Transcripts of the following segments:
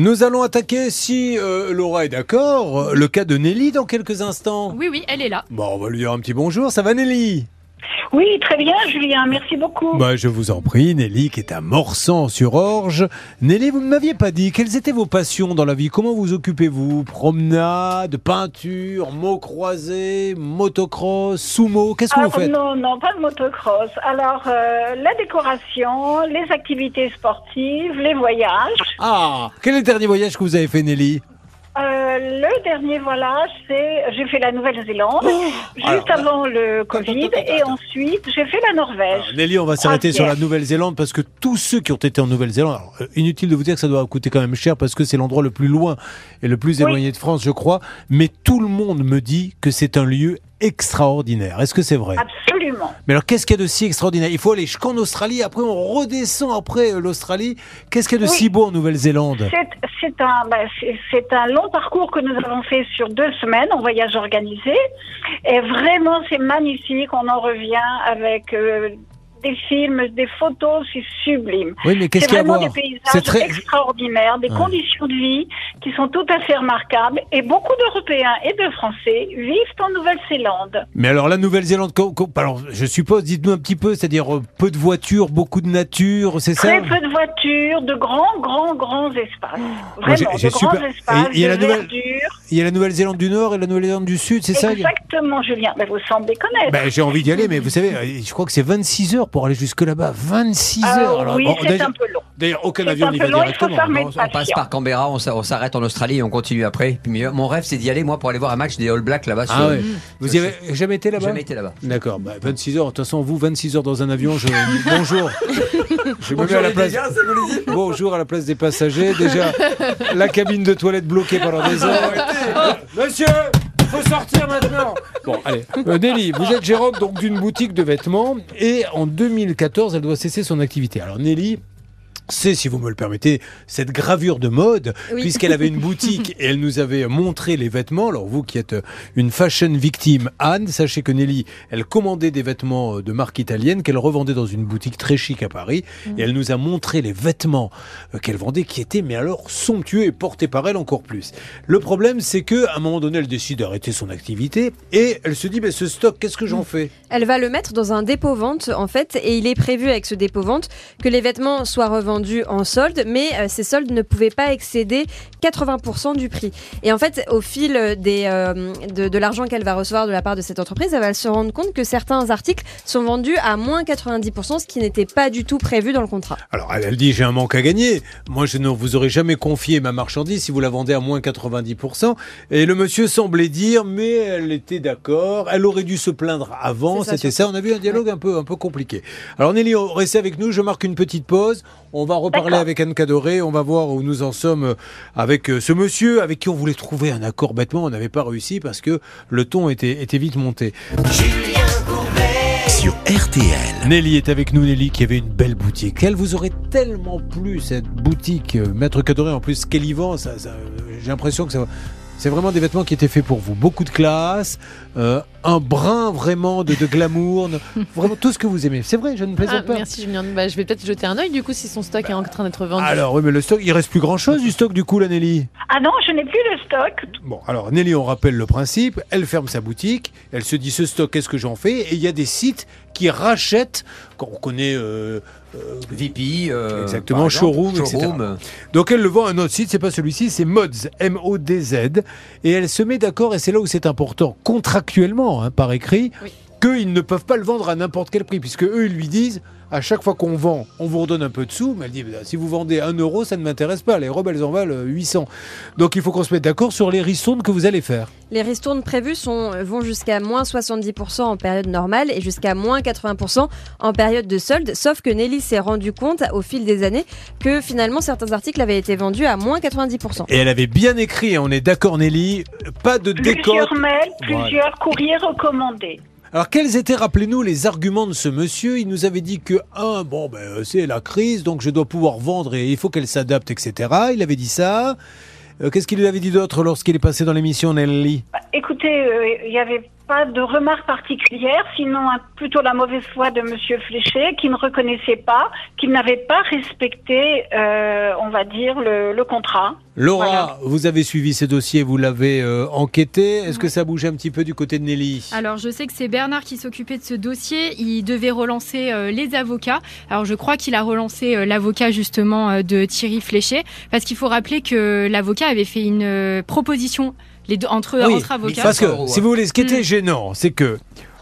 Nous allons attaquer, si euh, Laura est d'accord, le cas de Nelly dans quelques instants. Oui, oui, elle est là. Bon, on va lui dire un petit bonjour. Ça va Nelly? Oui, très bien, Julien, merci beaucoup. bah, Je vous en prie, Nelly, qui est à Morsan-sur-Orge. Nelly, vous ne m'aviez pas dit, quelles étaient vos passions dans la vie? Comment vous occupez-vous? Promenade, peinture, mots croisés, motocross, sumo Qu'est-ce que Ah, vous faites? non, non, pas de motocross. Alors, euh, la décoration, les activités sportives, les voyages. Ah Quel est le dernier voyage que vous avez fait, Nelly? Euh, le dernier voyage, c'est j'ai fait la Nouvelle-Zélande juste Oh, alors, avant le Covid et ensuite j'ai fait la Norvège. Alors, Nelly, on va s'arrêter sur la. Nouvelle-Zélande parce que tous ceux qui ont été en Nouvelle-Zélande, euh, inutile de vous dire que ça doit coûter quand même cher parce que c'est l'endroit le plus loin et le plus Oui. éloigné de France, je crois, mais tout le monde me dit que c'est un lieu extraordinaire. Est-ce que c'est vrai? Absolument. Mais alors qu'est-ce qu'il y a de si extraordinaire? Il faut aller jusqu'en Australie, après on redescend après euh, l'Australie. Qu'est-ce qu'il y a de Oui. si beau en Nouvelle-Zélande? C'est un, bah, un long parcours que nous avons fait sur deux semaines en voyage organisé. Et vraiment, c'est magnifique. On en revient avec euh, des films, des photos, c'est sublime. Oui, mais qu'est-ce qu'il y a à voir des C'est paysages très... extraordinaires, des Ouais. conditions de vie qui sont tout à fait remarquables. Et beaucoup d'Européens et de Français vivent en Nouvelle-Zélande. Mais alors la Nouvelle-Zélande, alors je suppose, dites-nous un petit peu, c'est-à-dire euh, peu de voitures, beaucoup de nature, c'est ça? Très peu de voitures, de grands, grands, grands espaces. Vraiment, de grands espaces, il y a de la nouvelle- verdure. Il y a la Nouvelle-Zélande du Nord et la Nouvelle-Zélande du Sud, c'est ça Exactement, Julien. Mais vous semblez connaître. Ben, J'ai envie d'y aller, mais vous savez, euh, je crois que c'est 26 heures pour aller jusque là-bas. 26 Ah heures Alors, oui, bon, c'est un peu long. D'ailleurs, aucun avion n'y va directement. non mettre On passe par Canberra, on s'a- on s'arrête en Australie et on continue après. Puis mon rêve, c'est d'y aller, moi, pour aller voir un match des All Blacks là-bas. Ah sur- ouais. Vous y avez jamais été là-bas Jamais été là-bas. D'accord, bah, 26 heures. De toute façon, vous, 26 heures dans un avion, je... bonjour. Je me mets à la place. Bonjour à la place des passagers. Déjà, la cabine de toilette bloquée pendant des heures. Monsieur, faut sortir maintenant. Bon, allez. Euh, Nelly, vous êtes gérante donc d'une boutique de vêtements et en 2014, elle doit cesser son activité. Alors Nelly. C'est, si vous me le permettez, cette gravure de mode, Oui. puisqu'elle avait une boutique et elle nous avait montré les vêtements. Alors vous qui êtes une fashion victime, Anne, sachez que Nelly, elle commandait des vêtements euh, de marque italienne qu'elle revendait dans une boutique très chic à Paris. Et elle nous a montré les vêtements euh, qu'elle vendait qui étaient, mais alors, somptueux et portés par elle encore plus. Le problème, c'est que à un moment donné, elle décide d'arrêter son activité et elle se dit, mais ce stock, qu'est-ce que j'en fais? Elle va le mettre dans un dépôt-vente, en fait, et il est prévu avec ce dépôt-vente que les vêtements soient revendus en solde, mais euh, ces soldes ne pouvaient pas excéder 80% du prix. Et en fait, au fil des, euh, de, de l'argent qu'elle va recevoir de la part de cette entreprise, elle va se rendre compte que certains articles sont vendus à moins 90%, ce qui n'était pas du tout prévu dans le contrat. Alors, elle, elle dit, j'ai un manque à gagner. Moi, je ne vous aurais jamais confié ma marchandise si vous la vendez à moins 90%. Et le monsieur semblait dire, mais elle était d'accord. Elle aurait dû se plaindre avant. Ça, C'était ça. On a vu un dialogue un peu, un peu compliqué. Alors, Nelly, restez avec nous. Je marque une petite pause. On va reparler avec Anne Cadoré. On va voir où nous en sommes euh, avec euh, ce monsieur avec qui on voulait trouver un accord bêtement. On n'avait pas réussi parce que le ton était, était vite monté. sur RTL. Nelly est avec nous, Nelly, qui avait une belle boutique. Elle vous aurait tellement plu, cette boutique. euh, Maître Cadoré, en plus, ce qu'elle y vend, ça, ça, j'ai l'impression que ça, c'est vraiment des vêtements qui étaient faits pour vous. Beaucoup de classe, euh, un brin vraiment de, de glamour, vraiment tout ce que vous aimez. C'est vrai, je ne Ah, plaisante pas. merci Julien. Bah, je vais peut-être jeter un œil du coup si son stock est en train d'être vendu. Alors, oui, mais le stock, il reste plus grand chose du stock du coup, là, Nelly? Ah non, je n'ai plus de stock. Bon, alors Nelly, on rappelle le principe. Elle ferme sa boutique. Elle se dit ce stock, qu'est-ce que j'en fais? Et il y a des sites qui rachètent. Quand on connaît euh, VP. euh, Exactement, exemple, showroom, etc. Donc elle le vend à un autre site, c'est pas celui-ci, c'est Mods, M-O-D-Z. Et elle se met d'accord, et c'est là où c'est important, contractuellement, hein, par écrit, Oui. qu'ils ne peuvent pas le vendre à n'importe quel prix, puisque eux, ils lui disent, à chaque fois qu'on vend, on vous redonne un peu de sous, mais elle dit, bah, si vous vendez 1 euro, ça ne m'intéresse pas, les robes, elles en valent euh, 800. Donc il faut qu'on se mette d'accord sur les ristournes que vous allez faire. Les ristournes prévues sont, vont jusqu'à moins 70% en période normale et jusqu'à moins 80% en période de solde, sauf que Nelly s'est rendu compte au fil des années que finalement certains articles avaient été vendus à moins 90%. Et elle avait bien écrit, hein, on est d'accord Nelly, pas de décote. Plusieurs mails, Voilà. plusieurs courriers recommandés. Alors quels étaient, rappelez-nous, les arguments de ce monsieur? Il nous avait dit que, un, bon, ben, euh, c'est la crise, donc je dois pouvoir vendre et il faut qu'elle s'adapte, etc. Il avait dit ça. Euh, Qu'est-ce qu'il lui avait dit d'autre lorsqu'il est passé dans l'émission, Nelly? Bah, Écoutez, euh, il n'y avait pas de remarque particulière, sinon plutôt la mauvaise foi de Monsieur Fléché, qui ne reconnaissait pas, qu'il n'avait pas respecté, euh, on va dire, le, le contrat. Laura, Voilà. vous avez suivi ce dossier, vous l'avez euh, enquêté. Est-ce que ça bouge un petit peu du côté de Nelly? Alors, je sais que c'est Bernard qui s'occupait de ce dossier. Il devait relancer euh, les avocats. Alors, je crois qu'il a relancé euh, l'avocat justement euh, de Thierry Fléché, parce qu'il faut rappeler que l'avocat avait fait une euh, proposition les deux, entre, Oui, entre avocats. Parce que, euros, si vous voulez, ce qui était Mm. gênant, c'est que,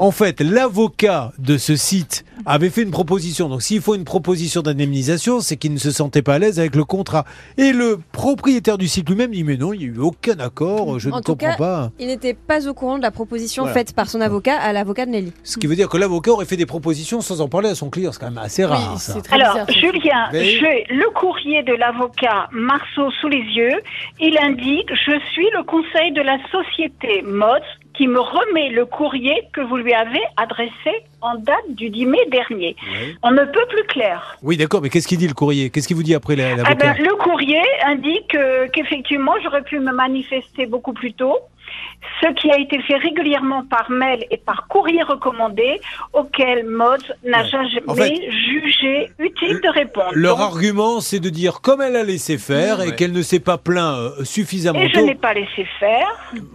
en fait, l'avocat de ce site avait fait une proposition. Donc, s'il faut une proposition d'indemnisation, c'est qu'il ne se sentait pas à l'aise avec le contrat. Et le propriétaire du site lui-même dit Mais non, il n'y a eu aucun accord, je En ne tout comprends cas, pas. Il n'était pas au courant de la proposition Voilà. faite par son avocat à l'avocat de Nelly. Ce qui veut dire que l'avocat aurait fait des propositions sans en parler à son client. C'est quand même assez Oui, rare, ça. c'est très Alors, bizarre. Julien, j'ai le courrier de l'avocat Marceau sous les yeux. Il indique Je suis le conseil de la société MODS qui me remet le courrier que vous lui avez adressé en date du 10 mai dernier. On ne peut plus clair. Oui, d'accord, mais qu'est-ce qu'il dit le courrier? Qu'est-ce qu'il vous dit après la- Ah l'avocat ben, le courrier indique euh, qu'effectivement, j'aurais pu me manifester beaucoup plus tôt. Ce qui a été fait régulièrement par mail et par courrier recommandé, auquel MODS n'a Ouais. jamais En fait, jugé utile de répondre. Leur Donc, argument, c'est de dire comme elle a laissé faire et Ouais. qu'elle ne s'est pas plaint euh, suffisamment et je n'ai pas laissé faire.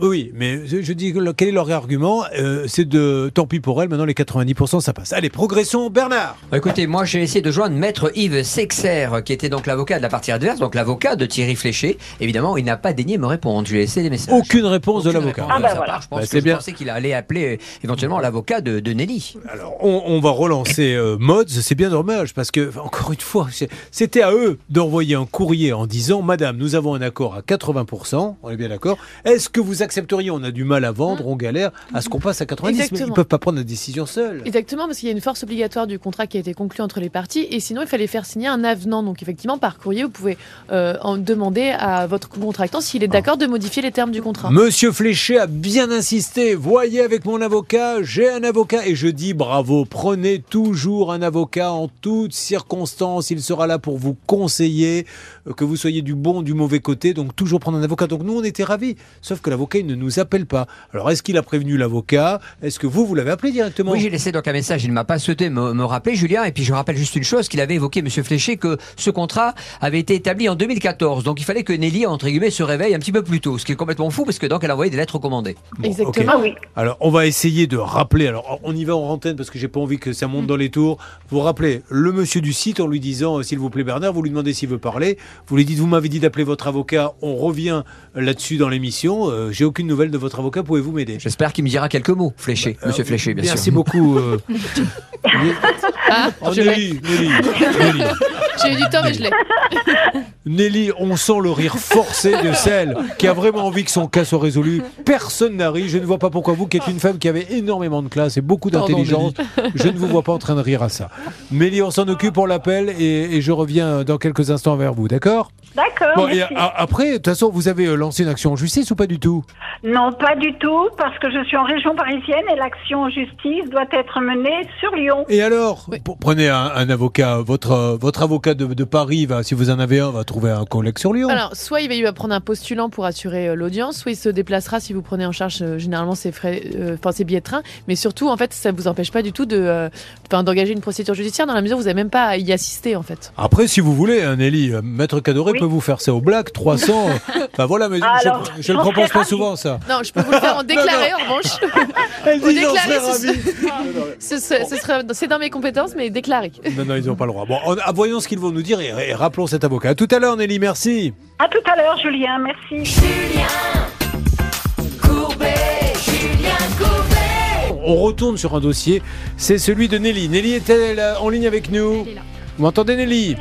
Oui, mais je, je dis quel est leur argument Euh, C'est de tant pis pour elle. Maintenant, les 90%, ça passe. Allez, progressons, Bernard. Écoutez, moi j'ai essayé de joindre Maître Yves Sexer, qui était donc l'avocat de la partie adverse, donc l'avocat de Thierry Fléché. Évidemment, il n'a pas daigné me répondre. Je lui ai laissé des messages. Aucune réponse de l'avocat. Ah de bah voilà. part. Je pense Bah, que c'est je bien. pensais qu'il allait appeler euh, éventuellement l'avocat de, de Nelly. Alors, on, on va relancer euh, Mods. C'est bien parce que, encore une fois, c'était à eux d'envoyer un courrier en disant Madame, nous avons un accord à 80%. On est bien d'accord. Est-ce que vous accepteriez On a du mal à vendre, on galère. À ce qu'on passe à 90 mais Ils Exactement. peuvent pas prendre la décision seuls. Exactement, parce qu'il y a une force obligatoire du contrat qui a été conclu entre les parties, et sinon il fallait faire signer un avenant. Donc effectivement, par courrier, vous pouvez euh, en demander à votre contractant s'il est d'accord de modifier les termes du contrat. Monsieur Fléché a bien insisté. Voyez avec mon avocat, j'ai un avocat. Et je dis bravo, prenez toujours un avocat en toutes circonstances. Il sera là pour vous conseiller, euh, que vous soyez du bon, du mauvais côté. Donc toujours prendre un avocat. Donc nous, on était ravis. Sauf que l'avocat, il ne nous appelle pas. Alors est-ce qu'il a prévenu l'avocat? Est-ce que vous, vous l'avez appelé directement? Oui, j'ai laissé donc un message. Il ne m'a pas souhaité me, me rappeler, Julien. Et puis je rappelle juste une chose qu'il avait évoqué, Monsieur Fléché, que ce contrat avait été établi en 2014. Donc il fallait que Nelly, entre guillemets, se réveille un petit peu plus tôt. Ce qui est complètement fou parce que donc elle a envoyé des lettres recommandées. Bon, Exactement. Ah oui. Alors, on va essayer de rappeler. Alors, on y va en antenne parce que j'ai pas envie que ça monte dans les tours. Vous rappelez le monsieur du site en lui disant, s'il vous plaît, Bernard, vous lui demandez s'il veut parler. Vous lui dites, vous m'avez dit d'appeler votre avocat. On revient là-dessus dans l'émission. Euh, j'ai aucune nouvelle de votre avocat. Pouvez-vous m'aider? J'espère qu'il me dira quelques mots, Fléché, Monsieur Euh, Fléché, bien sûr. Merci beaucoup. euh. Ah, Oh, je l'ai. Nelly, Nelly, Nelly. J'ai eu du temps, mais je l'ai. Nelly, on sent le rire forcé de celle qui a vraiment envie que son cas soit résolu. Personne n'a ri. Je ne vois pas pourquoi vous, qui êtes une femme qui avait énormément de classe et beaucoup d'intelligence, je ne vous vois pas en train de rire à ça. Nelly, on s'en occupe, on l'appelle et, et je reviens dans quelques instants vers vous, d'accord? D'accord. Bon, et merci. a- après, de toute façon, vous avez euh, lancé une action en justice ou pas du tout? Non, pas du tout, parce que je suis en région parisienne et l'action en justice doit être menée sur Lyon. Et alors Oui. P- Prenez un, un avocat, votre, euh, votre avocat de, de Paris, va, si vous en avez un, va trouver un collègue sur Lyon. Alors, soit il va, il va prendre un postulant pour assurer euh, l'audience, soit il se déplacera si vous prenez en charge euh, généralement ses frais, euh, enfin ses billets de train. Mais surtout, en fait, ça vous empêche pas du tout de, euh, enfin, d'engager une procédure judiciaire dans la mesure où vous n'avez même pas à y assister, en fait. Après, si vous voulez, hein, Nelly, Maître Cadoré Oui. peut vous faire ça au black, 300. euh, bah voilà, mais je- Alors, je ne le propose pas souvent, ça. Non, je peux vous le faire en déclaré, en revanche. Elle dit, j'en serais ravi. Ce, serait- ce serait- c'est dans mes compétences, mais déclaré. Non, non, ils n'ont pas le droit. Bon, on- ah, voyons ce qu'ils vont nous dire et, et rappelons cet avocat. À tout à l'heure, Nelly, merci. À tout à l'heure, Julien. Merci. On retourne sur un dossier, c'est celui de Nelly. Nelly est-elle en ligne avec nous. Vous m'entendez, Nelly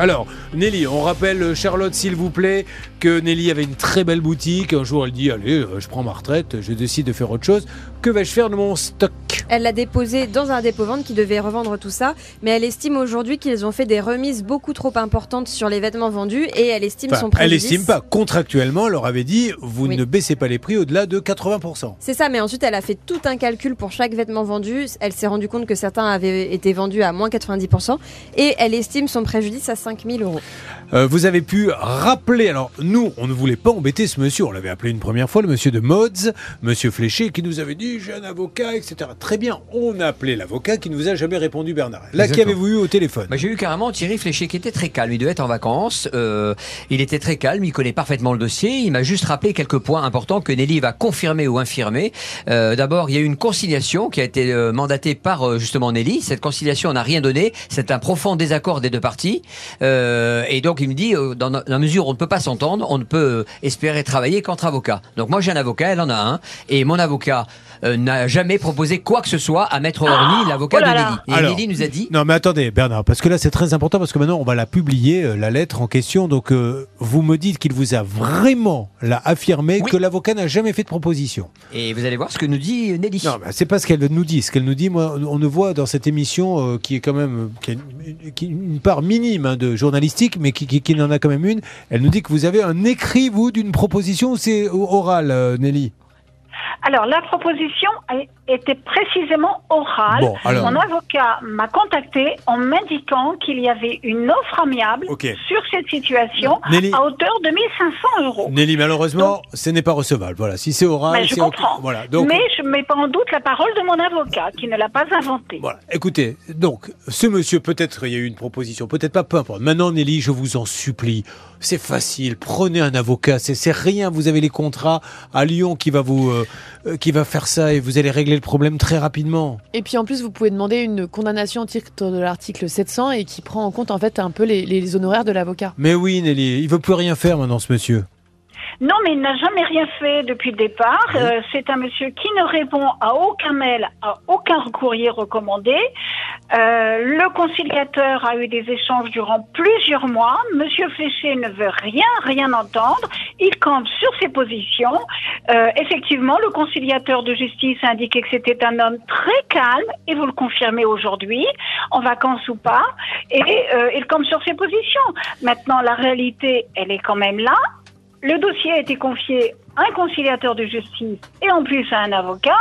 Alors, Nelly, on rappelle, euh, Charlotte, s'il vous plaît, que Nelly avait une très belle boutique. Un jour, elle dit Allez, euh, je prends ma retraite, je décide de faire autre chose. Que vais-je faire de mon stock Elle l'a déposé dans un dépôt-vente qui devait revendre tout ça, mais elle estime aujourd'hui qu'ils ont fait des remises beaucoup trop importantes sur les vêtements vendus et elle estime Enfin, son Elle préjudice. estime pas. Contractuellement, elle leur avait dit Vous Oui. ne baissez pas les prix au-delà de 80%. C'est ça, mais ensuite elle a fait tout un calcul pour chaque vêtement vendu. Elle s'est rendue compte que certains avaient été vendus à moins 90% et elle estime son préjudice à 5000 euros. Euh, vous avez pu rappeler, alors nous, on ne voulait pas embêter ce monsieur, on l'avait appelé une première fois, le monsieur de Mods, monsieur Fléché, qui nous avait dit j'ai un avocat, etc. Très bien. On a appelé l'avocat qui ne vous a jamais répondu, Bernard. Là, qui avez-vous eu au téléphone bah, J'ai eu carrément Thierry Fléché qui était très calme. Il devait être en vacances. Euh, il était très calme. Il connaît parfaitement le dossier. Il m'a juste rappelé quelques points importants que Nelly va confirmer ou infirmer. Euh, D'abord, il y a eu une conciliation qui a été euh, mandatée par justement Nelly. Cette conciliation n'a rien donné. C'est un profond désaccord des deux parties. Et donc, il me dit, dans la mesure où on ne peut pas s'entendre, on ne peut espérer travailler qu'entre avocats. Donc, moi, j'ai un avocat, elle en a un. Et mon avocat euh, n'a jamais proposé quoi que ce soit à Maître Orny, l'avocat oh de Nelly. Et Alors, Nelly nous a dit. Non, mais attendez, Bernard, parce que là, c'est très important, parce que maintenant, on va la publier, euh, la lettre en question. Donc, euh, vous me dites qu'il vous a vraiment là, affirmé que l'avocat n'a jamais fait de proposition. Et vous allez voir ce que nous dit Nelly. Non, c'est pas ce qu'elle nous dit. Ce qu'elle nous dit, moi, on ne voit dans cette émission qui est quand même qui une, part minime hein, de journalistique, mais qui, qui, qui, en a quand même une. Elle nous dit que vous avez un écrit, vous, d'une proposition, c'est oral, Nelly alors, la proposition était précisément orale. Mon avocat m'a contacté en m'indiquant qu'il y avait une offre amiable sur cette situation à hauteur de 1500 euros. Nelly, malheureusement, ce n'est pas recevable. Voilà, si c'est oral, je comprends. Voilà, Mais je ne mets pas en doute la parole de mon avocat qui ne l'a pas inventé. Voilà. Écoutez, donc, ce monsieur, peut-être il y a eu une proposition, peut-être pas, peu importe. Maintenant, Nelly, je vous en supplie, c'est facile. Prenez un avocat, c'est rien. Vous avez les contrats à Lyon qui va vous, euh, qui va faire ça et vous allez régler le problème très rapidement. Et puis en plus, vous pouvez demander une condamnation au titre de l'article 700 et qui prend en compte en fait un peu les, les honoraires de l'avocat. Mais oui, Nelly, il veut plus rien faire maintenant, ce monsieur. Non, mais il n'a jamais rien fait depuis le départ. Euh, c'est un monsieur qui ne répond à aucun mail, à aucun courrier recommandé. Euh, le conciliateur a eu des échanges durant plusieurs mois. Monsieur Fléché ne veut rien, rien entendre. Il campe sur ses positions. Euh, effectivement, le conciliateur de justice a indiqué que c'était un homme très calme, et vous le confirmez aujourd'hui, en vacances ou pas, et il campe sur ses positions. Maintenant, la réalité, elle est quand même là. Le dossier a été confié à un conciliateur de justice et en plus à un avocat.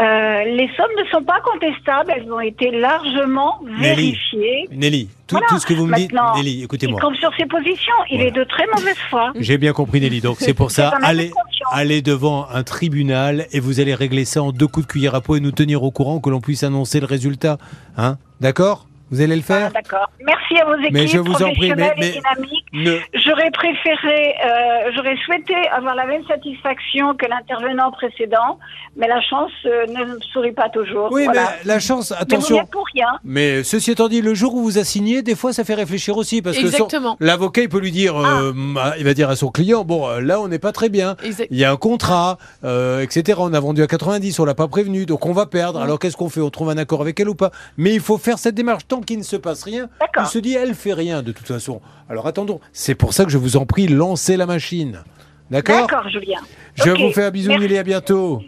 Euh, les sommes ne sont pas contestables, elles ont été largement vérifiées. Nelly, tout, ce que vous me dites, Nelly, écoutez-moi. Il sur ses positions, il est de très mauvaise foi. J'ai bien compris, Nelly. Donc c'est pour ça, allez, allez devant un tribunal et vous allez régler ça en deux coups de cuillère à peau et nous tenir au courant que l'on puisse annoncer le résultat. Hein? D'accord? Vous allez le faire ah, D'accord. Merci à vos équipes mais je vous en prie, mais, et dynamiques. J'aurais préféré, euh, j'aurais souhaité avoir la même satisfaction que l'intervenant précédent, mais la chance euh, ne sourit pas toujours. Oui, mais la chance, attention. Mais pour rien. Mais ceci étant dit, le jour où vous assignez, des fois, ça fait réfléchir aussi, parce Exactement. que l'avocat, il peut lui dire, euh, ah. il va dire à son client, bon, là, on n'est pas très bien. Il y a un contrat, etc. On a vendu à 90, on l'a pas prévenu, donc on va perdre. Alors qu'est-ce qu'on fait? On trouve un accord avec elle ou pas? Mais il faut faire cette démarche tant qu'il ne se passe rien, il se dit elle fait rien de toute façon. Alors attendons, c'est pour ça que je vous en prie, lancez la machine. D'accord? D'accord, Julien. Je vous fais un bisou, et à bientôt.